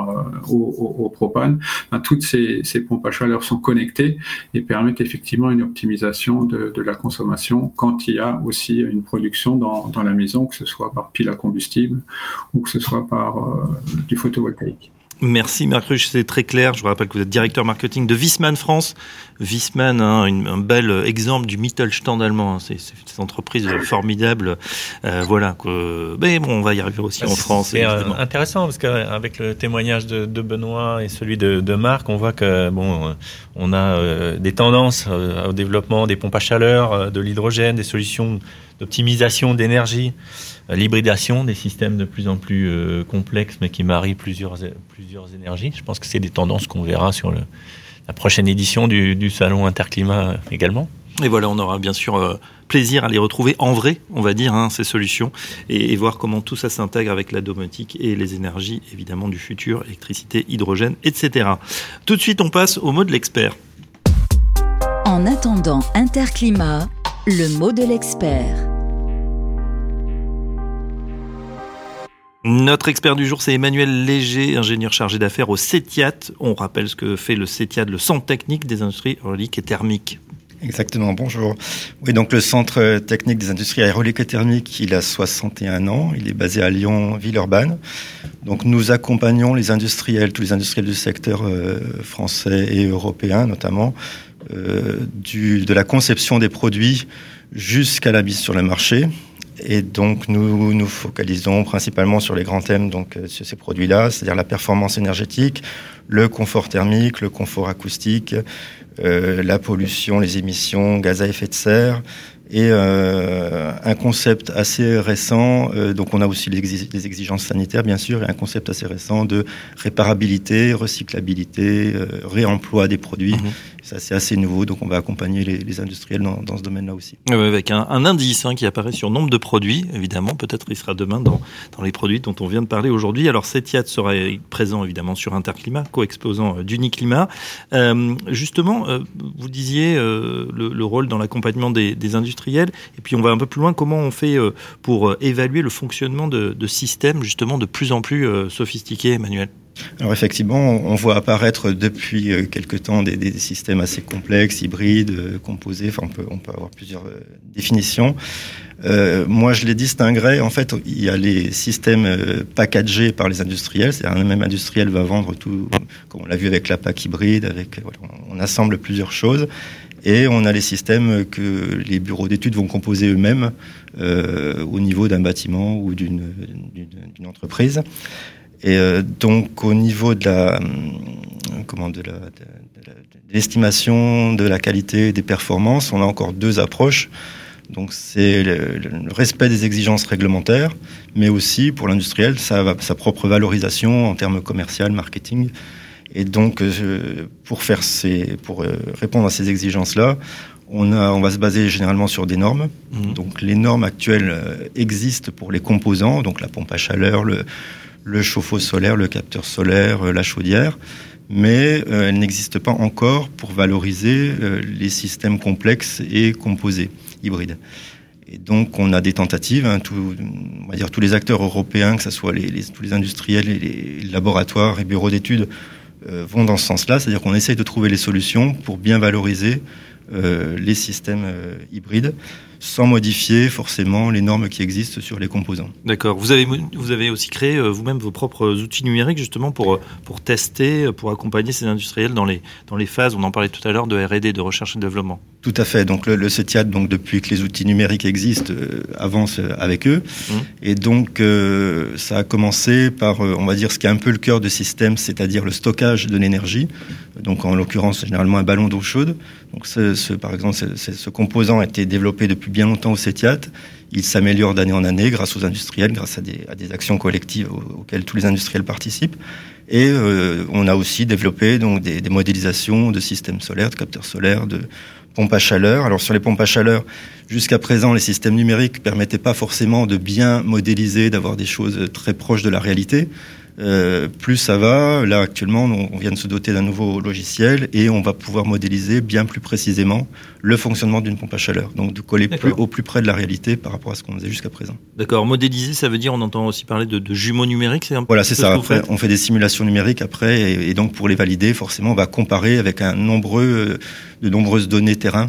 au, au, propane, toutes ces, pompes à chaleur sont connectées et permettent effectivement une optimisation de, la consommation quand il y a aussi une production dans, la maison, que ce soit par pile à combustible ou que ce soit par euh, du photovoltaïque. Merci Marc Ruch, c'est très clair. Je vous rappelle que vous êtes directeur marketing de Wiesmann France. Wiesmann, hein, un bel exemple du Mittelstand allemand. Hein. C'est une entreprise formidable. Euh, voilà. Mais bon, on va y arriver aussi en France. C'est euh, intéressant parce qu'avec le témoignage de, Benoît et celui de, Marc, on voit que bon, on a des tendances au développement des pompes à chaleur, de l'hydrogène, des solutions d'optimisation d'énergie, l'hybridation des systèmes de plus en plus complexes, mais qui marient plusieurs, plusieurs énergies. Je pense que c'est des tendances qu'on verra sur le, la prochaine édition du, du salon Interclimat également. Et voilà, on aura bien sûr euh, plaisir à les retrouver en vrai, on va dire, hein, ces solutions, et, voir comment tout ça s'intègre avec la domotique et les énergies, évidemment, du futur, électricité, hydrogène, etc. Tout de suite, on passe au mot de l'expert. En attendant Interclimat, le mot de l'expert. Notre expert du jour, c'est Emmanuel Léger, ingénieur chargé d'affaires au CETIAT. On rappelle ce que fait le CETIAT, le Centre technique des industries hydrauliques et thermiques. Exactement, bonjour. Oui, donc le Centre technique des industries aéroliques et thermiques, il a 61 ans, il est basé à Lyon, Villeurbanne. Donc nous accompagnons les industriels, tous les industriels du secteur euh, français et européen notamment, euh, de la conception des produits jusqu'à la mise sur le marché. Et donc nous nous focalisons principalement sur les grands thèmes donc euh, sur ces produits-là, c'est-à-dire la performance énergétique, le confort thermique, le confort acoustique, euh, la pollution, les émissions, gaz à effet de serre, et euh, un concept assez récent, euh, donc on a aussi les, exigences sanitaires bien sûr, et un concept assez récent de réparabilité, recyclabilité, euh, réemploi des produits. Mhm. Ça c'est assez nouveau, donc on va accompagner les, industriels dans, ce domaine-là aussi. avec un, indice hein, qui apparaît sur nombre de produits, évidemment, peut-être il sera demain dans, les produits dont on vient de parler aujourd'hui. Alors CETIAT sera présent évidemment sur Interclimat, co-exposant d'Uniclimat. justement, vous disiez le, le, rôle dans l'accompagnement des, industriels et puis on va un peu plus loin, comment on fait euh, pour euh, évaluer le fonctionnement de, systèmes justement de plus en plus euh, sophistiqués, Emmanuel? Alors effectivement, on voit apparaître depuis quelque temps des, systèmes assez complexes, hybrides, composés. Enfin, on peut, avoir plusieurs définitions. moi, je les distinguerais. En fait, il y a les systèmes packagés par les industriels. C'est-à-dire un même industriel va vendre tout, comme on l'a vu avec la PAC hybride. Avec, on assemble plusieurs choses. Et on a les systèmes que les bureaux d'études vont composer eux-mêmes euh, au niveau d'un bâtiment ou d'une entreprise. Et euh, donc au niveau de la euh, comment de l'estimation de, la qualité des performances, on a encore deux approches. Donc c'est le, respect des exigences réglementaires, mais aussi pour l'industriel, sa, sa propre valorisation en termes commercial, marketing. Et donc, euh, pour, faire ces, pour euh, répondre à ces exigences-là, on, a, on va se baser généralement sur des normes. Mmh. Donc, les normes actuelles euh, existent pour les composants, donc la pompe à chaleur, le, le chauffe-eau solaire, le capteur solaire, la chaudière, mais elles n'existent pas encore pour valoriser les systèmes complexes et composés hybrides. Et donc, on a des tentatives, hein, on va dire tous les acteurs européens, que ce soit les, tous les industriels et les laboratoires et bureaux d'études, euh, vont dans ce sens-là, c'est-à-dire qu'on essaye de trouver les solutions pour bien valoriser euh, les systèmes euh, hybrides sans modifier forcément les normes qui existent sur les composants. D'accord. Vous avez, vous avez aussi créé euh, vous-même vos propres outils numériques justement pour, euh, pour tester, euh, pour accompagner ces industriels dans les, dans les phases, on en parlait tout à l'heure, de R&D, de recherche et développement. Tout à fait. Donc le, le CETIAT, donc depuis que les outils numériques existent, avance avec eux. Mmh. Et donc ça a commencé par, on va dire, ce qui est un peu le cœur du système, c'est-à-dire le stockage de l'énergie. Donc en l'occurrence, généralement un ballon d'eau chaude. Donc ce, ce, par exemple, ce, ce composant a été développé depuis bien longtemps au CETIAT. Il s'améliore d'année en année grâce aux industriels, grâce à des, actions collectives auxquelles tous les industriels participent. Et euh, on a aussi développé donc des, des, modélisations de systèmes solaires, de capteurs solaires, de pompes à chaleur. Alors sur les pompes à chaleur, jusqu'à présent, les systèmes numériques permettaient pas forcément de bien modéliser, d'avoir des choses très proches de la réalité. Euh, plus ça va. Là, actuellement, on vient de se doter d'un nouveau logiciel et on va pouvoir modéliser bien plus précisément le fonctionnement d'une pompe à chaleur. Donc, de coller plus, au plus près de la réalité par rapport à ce qu'on faisait jusqu'à présent. D'accord. Modéliser, ça veut dire, on entend aussi parler de, de jumeaux numériques, c'est un Voilà, c'est ça. Après, on fait des simulations numériques après et, et, donc pour les valider, forcément, on va comparer avec un nombreux, de nombreuses données terrain euh,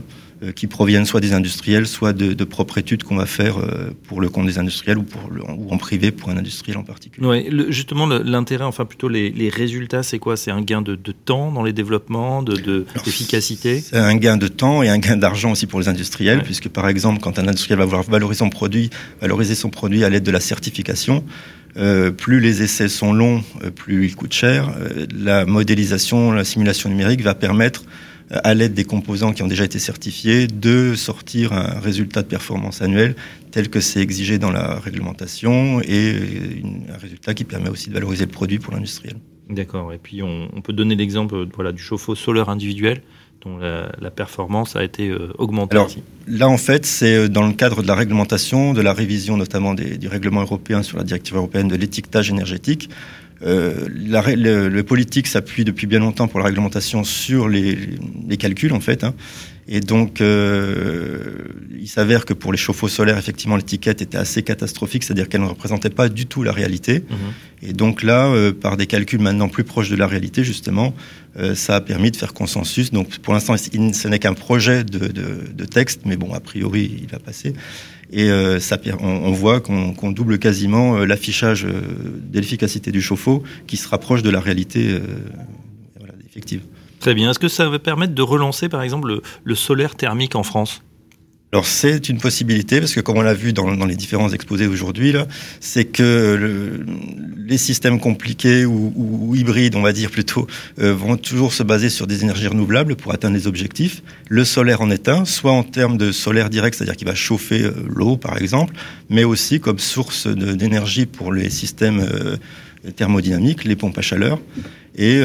qui proviennent soit des industriels, soit de, de propres études qu'on va faire euh, pour le compte des industriels ou, pour le, ou en privé pour un industriel en particulier. Le, justement, l'intérêt, enfin plutôt les, les résultats, c'est quoi? C'est un gain de, de, temps dans les développements, d'efficacité de, C'est un gain de temps et un gain d'argent aussi pour les industriels, ouais. puisque par exemple, quand un industriel va vouloir valoriser son produit, valoriser son produit à l'aide de la certification, euh, plus les essais sont longs, euh, plus ils coûtent cher. Euh, la modélisation, la simulation numérique va permettre à l'aide des composants qui ont déjà été certifiés, de sortir un résultat de performance annuel tel que c'est exigé dans la réglementation et un résultat qui permet aussi de valoriser le produit pour l'industriel. D'accord. Et puis on, peut donner l'exemple voilà, du chauffe-eau solaire individuel dont la, performance a été euh, augmentée. Alors, là, en fait, c'est euh, dans le cadre de la réglementation, de la révision notamment des, du règlement européen sur la directive européenne de l'étiquetage énergétique. Euh, la, le, politique s'appuie depuis bien longtemps pour la réglementation sur les, les calculs, en fait. Hein. Et donc, euh, il s'avère que pour les chauffe-eau solaires, effectivement, l'étiquette était assez catastrophique, c'est-à-dire qu'elle ne représentait pas du tout la réalité. Mhm. Et donc là, euh, par des calculs maintenant plus proches de la réalité, justement, euh, ça a permis de faire consensus. Donc, pour l'instant, ce n'est qu'un projet de, de, de, texte, mais bon, a priori, il va passer. Et euh, on, voit qu'on double quasiment euh, l'affichage de l'efficacité du chauffe-eau, qui se rapproche de la réalité effective. Très bien. Est-ce que ça va permettre de relancer, par exemple, le, solaire thermique en France? Alors c'est une possibilité parce que comme on l'a vu dans, les différents exposés aujourd'hui là, c'est que les systèmes compliqués ou, hybrides, on va dire plutôt, euh, vont toujours se baser sur des énergies renouvelables pour atteindre les objectifs. Le solaire en est un, soit en termes de solaire direct, c'est-à-dire qu'il va chauffer euh, l'eau par exemple, mais aussi comme source d'énergie pour les systèmes euh, thermodynamiques, les pompes à chaleur. Et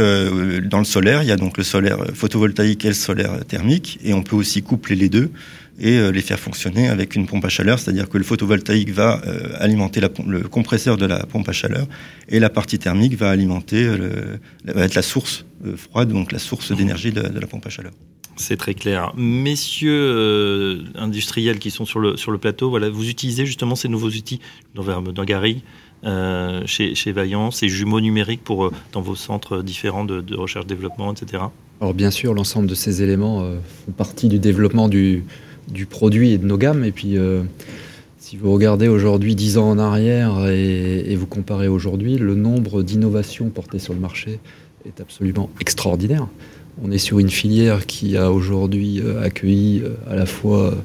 dans le solaire, il y a donc le solaire photovoltaïque et le solaire thermique, et on peut aussi coupler les deux et euh, les faire fonctionner avec une pompe à chaleur, c'est-à-dire que le photovoltaïque va euh, alimenter la, le compresseur de la pompe à chaleur, et la partie thermique va alimenter, le, va être la source froide, donc la source d'énergie de, de, la pompe à chaleur. C'est très clair. Messieurs industriels qui sont sur le, sur le plateau, voilà, vous utilisez justement ces nouveaux outils dans, dans Gary euh, chez, chez Vaillant, ces jumeaux numériques pour, euh, dans vos centres différents de, recherche-développement, etc. Alors bien sûr, l'ensemble de ces éléments euh, font partie du développement du, du, produit et de nos gammes. Et puis, si vous regardez aujourd'hui 10 ans en arrière et, et vous comparez aujourd'hui, le nombre d'innovations portées sur le marché est absolument extraordinaire. On est sur une filière qui a aujourd'hui accueilli à la fois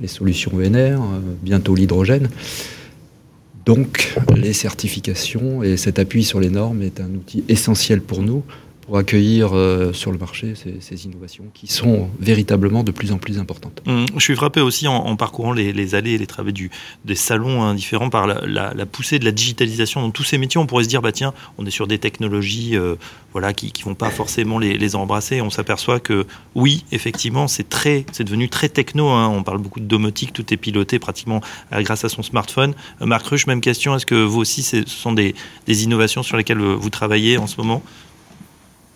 les solutions VNR, bientôt l'hydrogène. Donc les certifications et cet appui sur les normes est un outil essentiel pour nous pour accueillir euh, sur le marché ces, innovations qui sont véritablement de plus en plus importantes. Hum, je suis frappé aussi en, parcourant les, allées et les du, des salons hein, différents par la, poussée de la digitalisation dans tous ces métiers. On pourrait se dire, bah tiens, on est sur des technologies euh, voilà, qui ne vont pas forcément les, embrasser. On s'aperçoit que oui, effectivement, c'est très, devenu très techno. Hein. On parle beaucoup de domotique, tout est piloté pratiquement euh, grâce à son smartphone. Marc Ruche, même question. Est-ce que vous aussi, ce sont des innovations sur lesquelles vous travaillez en ce moment?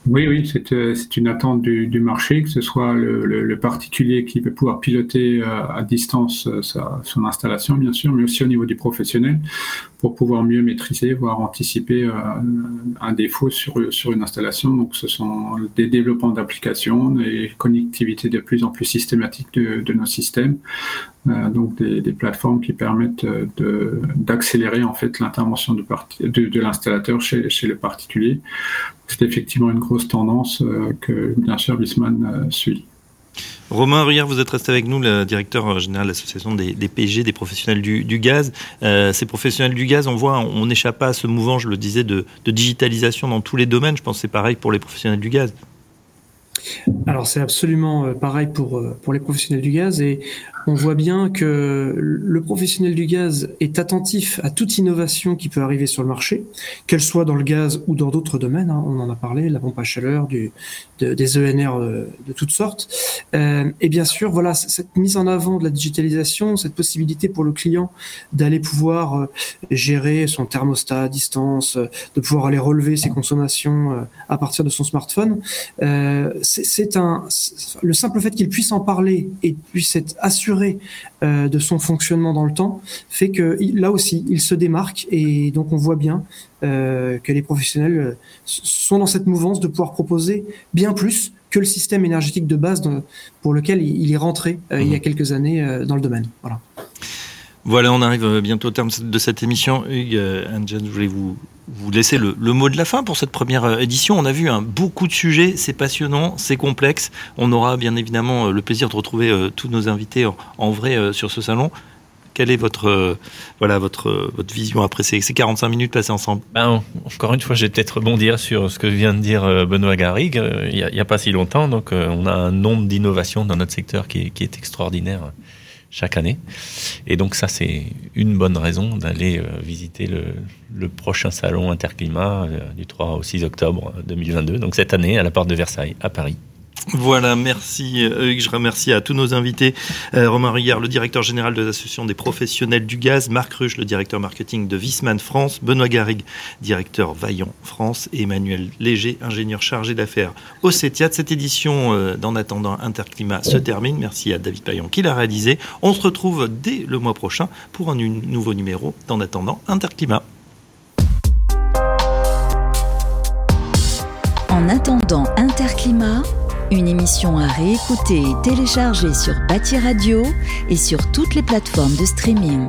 Oui, oui, c'est euh, une attente du, marché, que ce soit le, particulier qui veut pouvoir piloter euh, à distance euh, sa, son installation, bien sûr, mais aussi au niveau du professionnel, pour pouvoir mieux maîtriser, voire anticiper un défaut sur, une installation. Donc, ce sont des développements d'applications, des connectivités de plus en plus systématiques de, nos systèmes, donc des, des, plateformes qui permettent d'accélérer en fait l'intervention de, de, de l'installateur chez, chez le particulier c'est effectivement une grosse tendance euh, que bien sûr euh, suit. Romain Ruyère, vous êtes resté avec nous, le directeur général de l'association des, des, PG, des professionnels du, du gaz. Euh, ces professionnels du gaz, on voit, on n'échappe pas à ce mouvement, je le disais, de, de, digitalisation dans tous les domaines. Je pense que c'est pareil pour les professionnels du gaz. Alors c'est absolument pareil pour, pour les professionnels du gaz et on voit bien que le professionnel du gaz est attentif à toute innovation qui peut arriver sur le marché, qu'elle soit dans le gaz ou dans d'autres domaines. Hein. on en a parlé, la pompe à chaleur, des ENR de, de, toutes sortes. Euh, et bien sûr, voilà cette mise en avant de la digitalisation, cette possibilité pour le client d'aller pouvoir euh, gérer son thermostat à distance, de pouvoir aller relever ses consommations euh, à partir de son smartphone. Euh, c'est un le simple fait qu'il puisse en parler et puisse être assuré euh, de son fonctionnement dans le temps fait que là aussi, il se démarque et donc on voit bien euh, que les professionnels euh, sont dans cette mouvance de pouvoir proposer bien plus que le système énergétique de base pour lequel il est rentré il y a mmh. quelques années dans le domaine. Voilà. Voilà, on arrive bientôt au terme de cette émission. Hugues, Anne-Jeanne, je voulais vous, vous laisser le, mot de la fin pour cette première euh, édition. On a vu un beaucoup de sujets, c'est passionnant, c'est complexe. On aura bien évidemment euh, le plaisir de retrouver euh, tous nos invités en, vrai sur ce salon. Quelle est votre, voilà, votre, votre vision après ces, ces 45 minutes passées ensemble? Ben, Encore une fois, je vais peut-être rebondir sur ce que vient de dire Benoît Garrigue. Il n'y a, pas si longtemps, donc on a un nombre d'innovations dans notre secteur qui est extraordinaire chaque année. Et donc ça, c'est une bonne raison d'aller euh, visiter le, le, prochain salon Interclimat euh, du 3 au 6 octobre 2022, donc cette année à la porte de Versailles, à Paris. Voilà, merci Hugues. Je remercie à tous nos invités. Euh, Romain Rigard, le directeur général de l'Association des professionnels du gaz, Marc Ruche, le directeur marketing de Visman France, Benoît Garrigue, directeur Vaillant France, et Emmanuel Léger, ingénieur chargé d'affaires au CETIAT. Cette édition euh, d'En attendant Interclimat se termine. Merci à David Payon qui l'a réalisé. On se retrouve dès le mois prochain pour un nouveau numéro d'En attendant Interclimat. En attendant Interclimat, une émission à réécouter et télécharger sur Bâti Radio et sur toutes les plateformes de streaming.